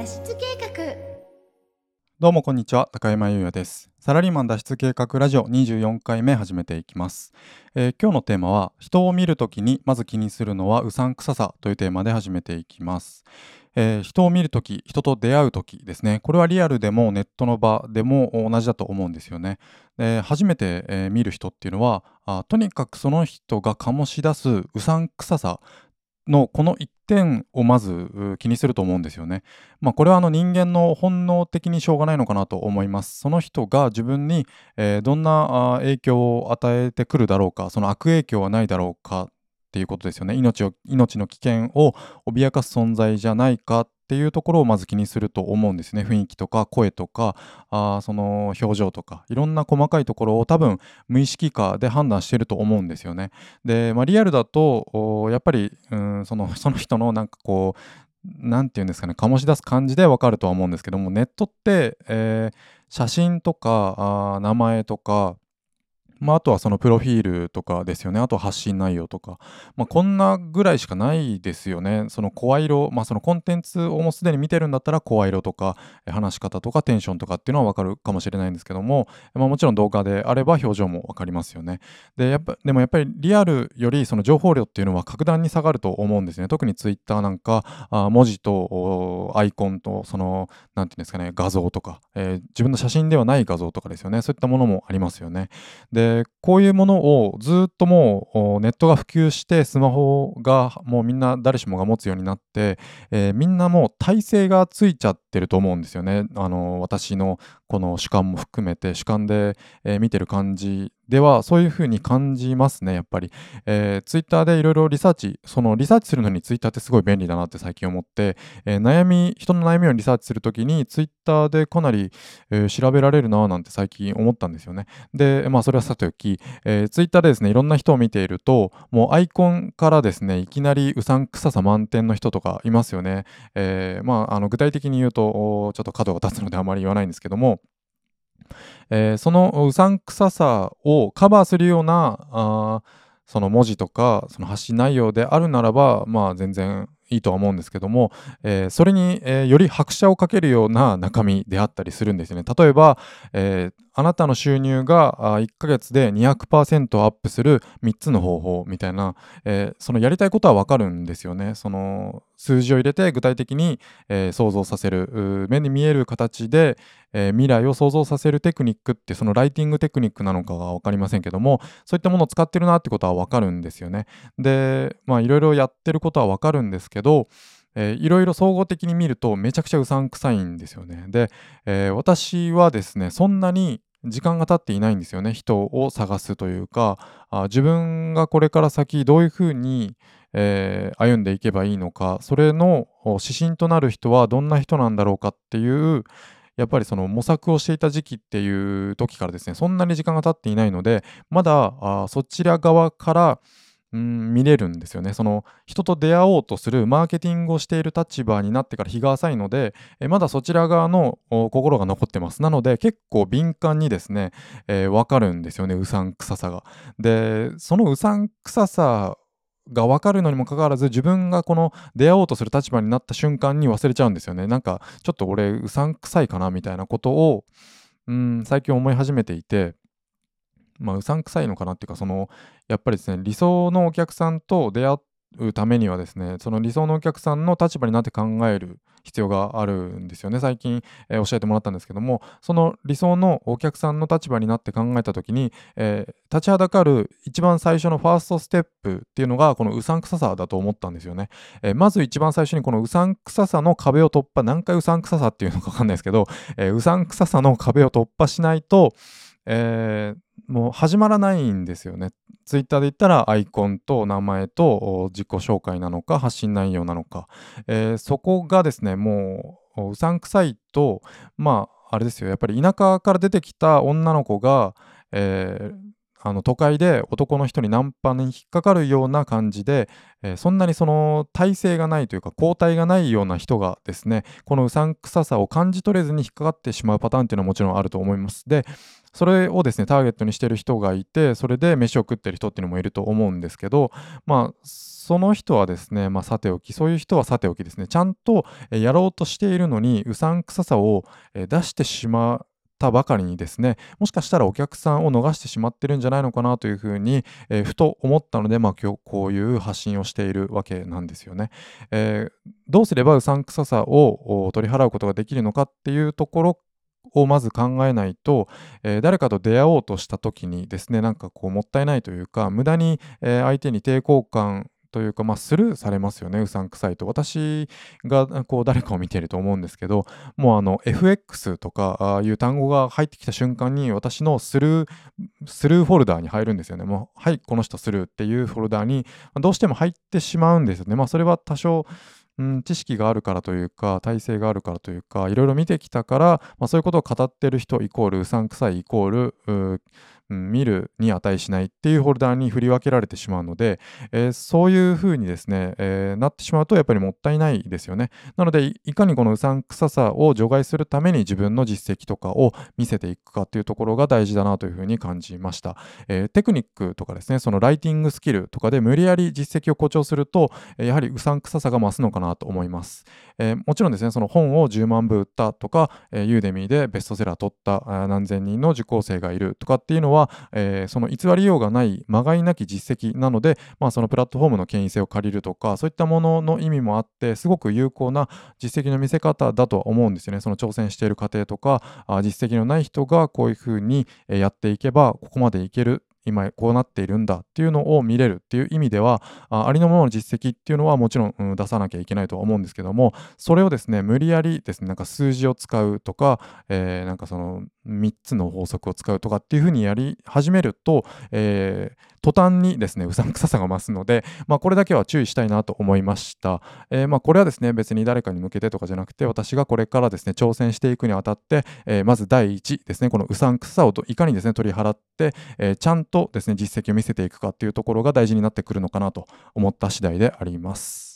脱出計画どうもこんにちは高山優也ですサラリーマン脱出計画ラジオ24回目始めていきます、えー、今日のテーマは人を見るときにまず気にするのはうさんくささというテーマで始めていきますえー、人を見るとき、人と出会うときですね。これはリアルでもネットの場でも同じだと思うんですよね。で初めて、えー、見る人っていうのはあ、とにかくその人が醸し出すうさんくささのこの一点をまず気にすると思うんですよね。まあ、これはあの人間の本能的にしょうがないのかなと思います。その人が自分に、え、どんな影響を与えてくるだろうか、その悪影響はないだろうかっていうことですよね命を命の危険を脅かす存在じゃないかっていうところをまず気にすると思うんですね。雰囲気とか声とかあその表情とかいろんな細かいところを多分無意識化で判断してると思うんですよね。で、まあ、リアルだとやっぱりうんその その人のなんかこう何て言うんですかね醸し出す感じでわかるとは思うんですけどもネットって、えー、写真とかあ名前とかまあ、あとはそのプロフィールとかですよね。あと発信内容とか。まあ、こんなぐらいしかないですよね。その声色、まあ、そのコンテンツをもうすでに見てるんだったら声色とか話し方とかテンションとかっていうのはわかるかもしれないんですけども、まあ、もちろん動画であれば表情もわかりますよね。で、やっぱ、でもやっぱりリアルよりその情報量っていうのは格段に下がると思うんですね。特にツイッターなんか、あ文字とアイコンとその、なんていうんですかね、画像とか、えー、自分の写真ではない画像とかですよね。そういったものもありますよね。で、こういうものをずっともうネットが普及してスマホがもうみんな誰しもが持つようになって、えー、みんなもう体勢がついちゃってると思うんですよね。あの私のこの主観も含めて主観で、えー、見てる感じではそういうふうに感じますねやっぱり、えー、ツイッターでいろいろリサーチそのリサーチするのにツイッターってすごい便利だなって最近思って、えー、悩み人の悩みをリサーチするときにツイッターでかなり、えー、調べられるななんて最近思ったんですよね。でまあそれはさておき、えー、ツイッターでですねいろんな人を見ているともうアイコンからですねいきなりうさんくささ満点の人とかいますよね、えー、まああの具体的に言うとちょっと角が立つのであまり言わないんですけどもえー、そのうさんくささをカバーするようなあその文字とかその発信内容であるならばまあ全然いいとは思うんですけども、えー、それに、えー、より拍車をかけるような中身であったりするんですよね。例えば、えー、あなたの収入が1ヶ月で200%アップする3つの方法みたいな、えそのやりたいことはわかるんですよね。その数字を入れて具体的に、え想像させる目に見える形で、え未来を想像させるテクニックってそのライティングテクニックなのかが分かりませんけどもそういったものを使ってるなってことは分かるんですよね。でまあいろいろやってることは分かるんですけどけどえー、いろいろ総合的に見るとめちゃくちゃうさんくさいんですよね。で、えー、私はですねそんなに時間が経っていないんですよね人を探すというかあ自分がこれから先どういうふうに、えー、歩んでいけばいいのかそれの指針となる人はどんな人なんだろうかっていうやっぱりその模索をしていた時期っていう時からですねそんなに時間が経っていないのでまだあそちら側からうん見れるんですよね。その人と出会おうとするマーケティングをしている立場になってから日が浅いので、えまだそちら側の心が残ってます。なので結構敏感にですね、えー、分かるんですよね、うさんくささが。で、そのうさんくささが分かるのにもかかわらず自分がこの出会おうとする立場になった瞬間に忘れちゃうんですよね。なんかちょっと俺うさんくさいかなみたいなことをうん最近思い始めていてまあ、うさんくさいのかなっていうか、その、やっぱりですね、理想のお客さんと出会うためにはですね、その理想のお客さんの立場になって考える必要があるんですよね。最近、えー、教えてもらったんですけども、その理想のお客さんの立場になって考えた時に、えー、立ちはだかる一番最初のファーストステップっていうのが、このうさんくささだと思ったんですよね。えー、まず一番最初にこのうさんくささの壁を突破、何回うさんくささっていうのかわかんないですけど、えうさんくささの壁を突破しないと、えー、もう始まらないんですよね。ツイッターで言ったらアイコンと名前と自己紹介なのか発信内容なのか、えー、そこがですねもううさんくさいとまああれですよ。やっぱり田舎から出てきた女の子が、えーあの都会で男の人にナンパに引っかかるような感じで、えー、そんなにその体勢がないというか抗体がないような人がですねこのうさんくささを感じ取れずに引っかかってしまうパターンっていうのはもちろんあると思います。でそれをですねターゲットにしてる人がいてそれで飯を食ってる人っていうのもいると思うんですけどまあその人はですね、まあ、さておきそういう人はさておきですねちゃんとやろうとしているのにうさんくささを出してしまたばかりにですねもしかしたらお客さんを逃してしまってるんじゃないのかなというふうに、えー、ふと思ったので、まあ、今日こういう発信をしているわけなんですよね。えー、どうすればうさんくささを取り払うことができるのかっていうところをまず考えないと、えー、誰かと出会おうとした時にですねなんかこうもったいないというか無駄に、えー、相手に抵抗感というか、まあ、スルーされますよね、うさんくさいと。私がこう誰かを見てると思うんですけど、もうあの FX とかああいう単語が入ってきた瞬間に私のスルー、スルーフォルダーに入るんですよね。もう、はい、この人スルーっていうフォルダーにどうしても入ってしまうんですよね。まあ、それは多少、うん、知識があるからというか体制があるからというかいろいろ見てきたから、まあ、そういうことを語ってる人イコールうさんくさいイコールうん、見るに値しないっていうホルダーに振り分けられてしまうので、えー、そういうふうにですね、えー、なってしまうとやっぱりもったいないですよね。なのでいかにこのうさんくささを除外するために自分の実績とかを見せていくかっていうところが大事だなというふうに感じました。えー、テクニックとかですね、そのライティングスキルとかで無理やり実績を誇張すると、やはりうさんくささが増すのかなと思います。えもちろんですね、その本を10万部売ったとか、えユーデミーでベストセラー取った何千人の受講生がいるとかっていうのはは、えー、その偽りようがないまがいなき実績なので、まあ、そのプラットフォームの権威性を借りるとかそういったものの意味もあってすごく有効な実績の見せ方だとは思うんですよね。その挑戦している過程とかあ実績のない人がこういうふうにやっていけばここまでいける今こうなっているんだっていうのを見れるっていう意味ではありのままの実績っていうのはもちろん、うん、出さなきゃいけないとは思うんですけどもそれをですね無理やりですねなんか数字を使うとか、えー、なんかその3つの法則を使うとかっていうふうにやり始めると、えー、途端にですねうさんくささが増すので、まあ、これだけは注意したいなと思いました、えー、まあ、これはですね別に誰かに向けてとかじゃなくて私がこれからですね挑戦していくにあたって、えー、まず第一ですねこのうさんくささをいかにですね取り払って、えちゃんとですね実績を見せていくかっていうところが大事になってくるのかなと思った次第であります。